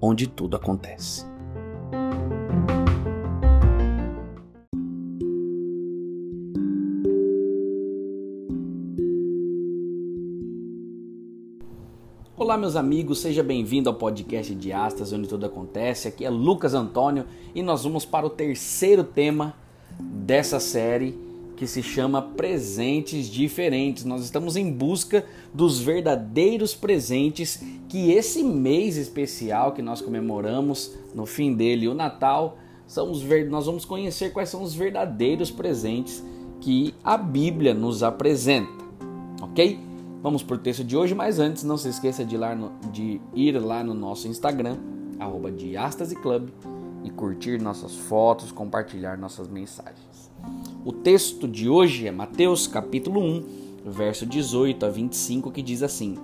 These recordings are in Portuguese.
onde tudo acontece. Olá, meus amigos, seja bem-vindo ao podcast de Astas, onde tudo acontece. Aqui é Lucas Antônio e nós vamos para o terceiro tema dessa série que se chama Presentes Diferentes. Nós estamos em busca dos verdadeiros presentes que esse mês especial que nós comemoramos no fim dele, o Natal, são os ver... nós vamos conhecer quais são os verdadeiros presentes que a Bíblia nos apresenta, ok? Vamos para o texto de hoje, mas antes não se esqueça de ir lá no, de ir lá no nosso Instagram, arroba Club, e curtir nossas fotos, compartilhar nossas mensagens. O texto de hoje é Mateus capítulo 1, verso 18 a 25, que diz assim: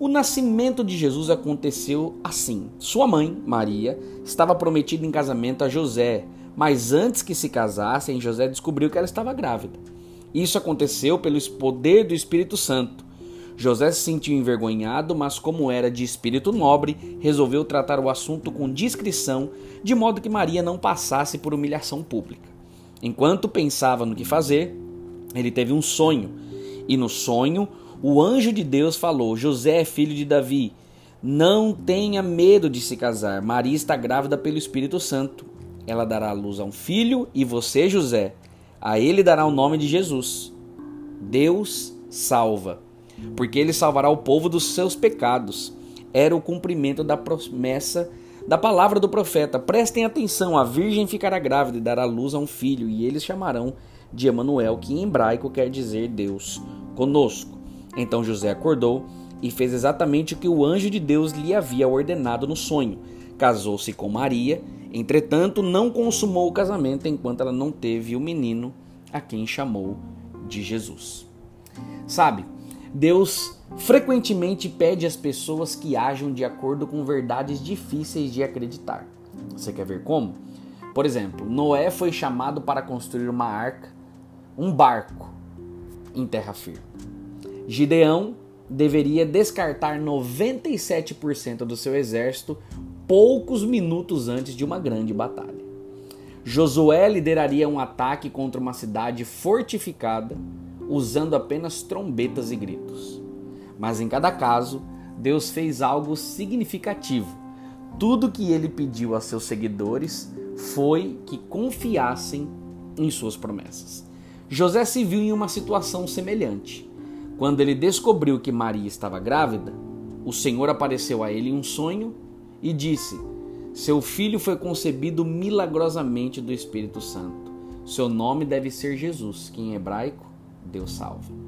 O nascimento de Jesus aconteceu assim. Sua mãe, Maria, estava prometida em casamento a José, mas antes que se casassem, José descobriu que ela estava grávida. Isso aconteceu pelo poder do Espírito Santo. José se sentiu envergonhado, mas, como era de espírito nobre, resolveu tratar o assunto com discrição, de modo que Maria não passasse por humilhação pública. Enquanto pensava no que fazer, ele teve um sonho, e no sonho o anjo de Deus falou: José é filho de Davi, não tenha medo de se casar. Maria está grávida pelo Espírito Santo. Ela dará à luz a um filho, e você, José, a ele dará o nome de Jesus. Deus salva porque ele salvará o povo dos seus pecados. Era o cumprimento da promessa da palavra do profeta. Prestem atenção: a virgem ficará grávida e dará luz a um filho, e eles chamarão de Emanuel, que em hebraico quer dizer Deus conosco. Então José acordou e fez exatamente o que o anjo de Deus lhe havia ordenado no sonho. Casou-se com Maria, entretanto, não consumou o casamento enquanto ela não teve o menino a quem chamou de Jesus. Sabe, Deus frequentemente pede às pessoas que ajam de acordo com verdades difíceis de acreditar. Você quer ver como? Por exemplo, Noé foi chamado para construir uma arca, um barco em terra firme. Gideão deveria descartar 97% do seu exército poucos minutos antes de uma grande batalha. Josué lideraria um ataque contra uma cidade fortificada usando apenas trombetas e gritos. Mas em cada caso, Deus fez algo significativo. Tudo que ele pediu a seus seguidores foi que confiassem em suas promessas. José se viu em uma situação semelhante. Quando ele descobriu que Maria estava grávida, o Senhor apareceu a ele em um sonho e disse: Seu filho foi concebido milagrosamente do Espírito Santo. Seu nome deve ser Jesus, que em hebraico Deus salva.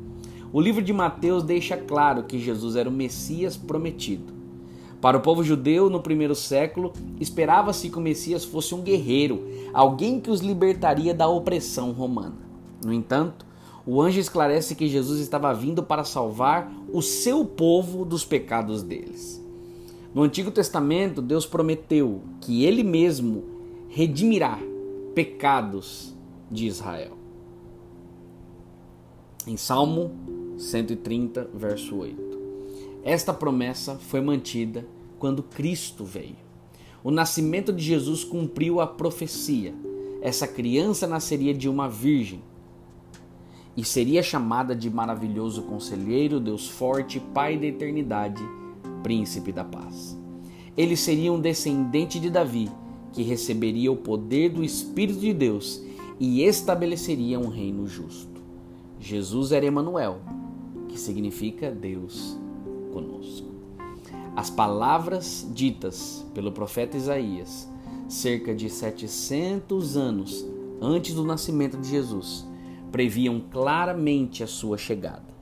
O livro de Mateus deixa claro que Jesus era o Messias prometido. Para o povo judeu no primeiro século, esperava-se que o Messias fosse um guerreiro, alguém que os libertaria da opressão romana. No entanto, o anjo esclarece que Jesus estava vindo para salvar o seu povo dos pecados deles. No Antigo Testamento, Deus prometeu que ele mesmo redimirá pecados de Israel em Salmo 130, verso 8. Esta promessa foi mantida quando Cristo veio. O nascimento de Jesus cumpriu a profecia. Essa criança nasceria de uma virgem e seria chamada de maravilhoso conselheiro, Deus forte, Pai da eternidade, príncipe da paz. Ele seria um descendente de Davi, que receberia o poder do Espírito de Deus e estabeleceria um reino justo. Jesus era Emanuel, que significa Deus conosco. As palavras ditas pelo profeta Isaías, cerca de 700 anos antes do nascimento de Jesus, previam claramente a sua chegada.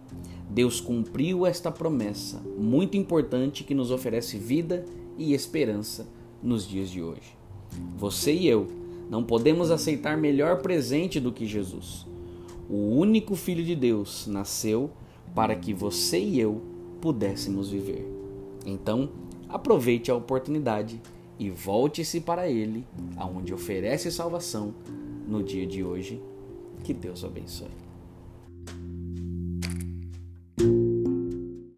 Deus cumpriu esta promessa muito importante que nos oferece vida e esperança nos dias de hoje. Você e eu não podemos aceitar melhor presente do que Jesus. O único Filho de Deus nasceu para que você e eu pudéssemos viver. Então, aproveite a oportunidade e volte-se para Ele, aonde oferece salvação no dia de hoje. Que Deus o abençoe.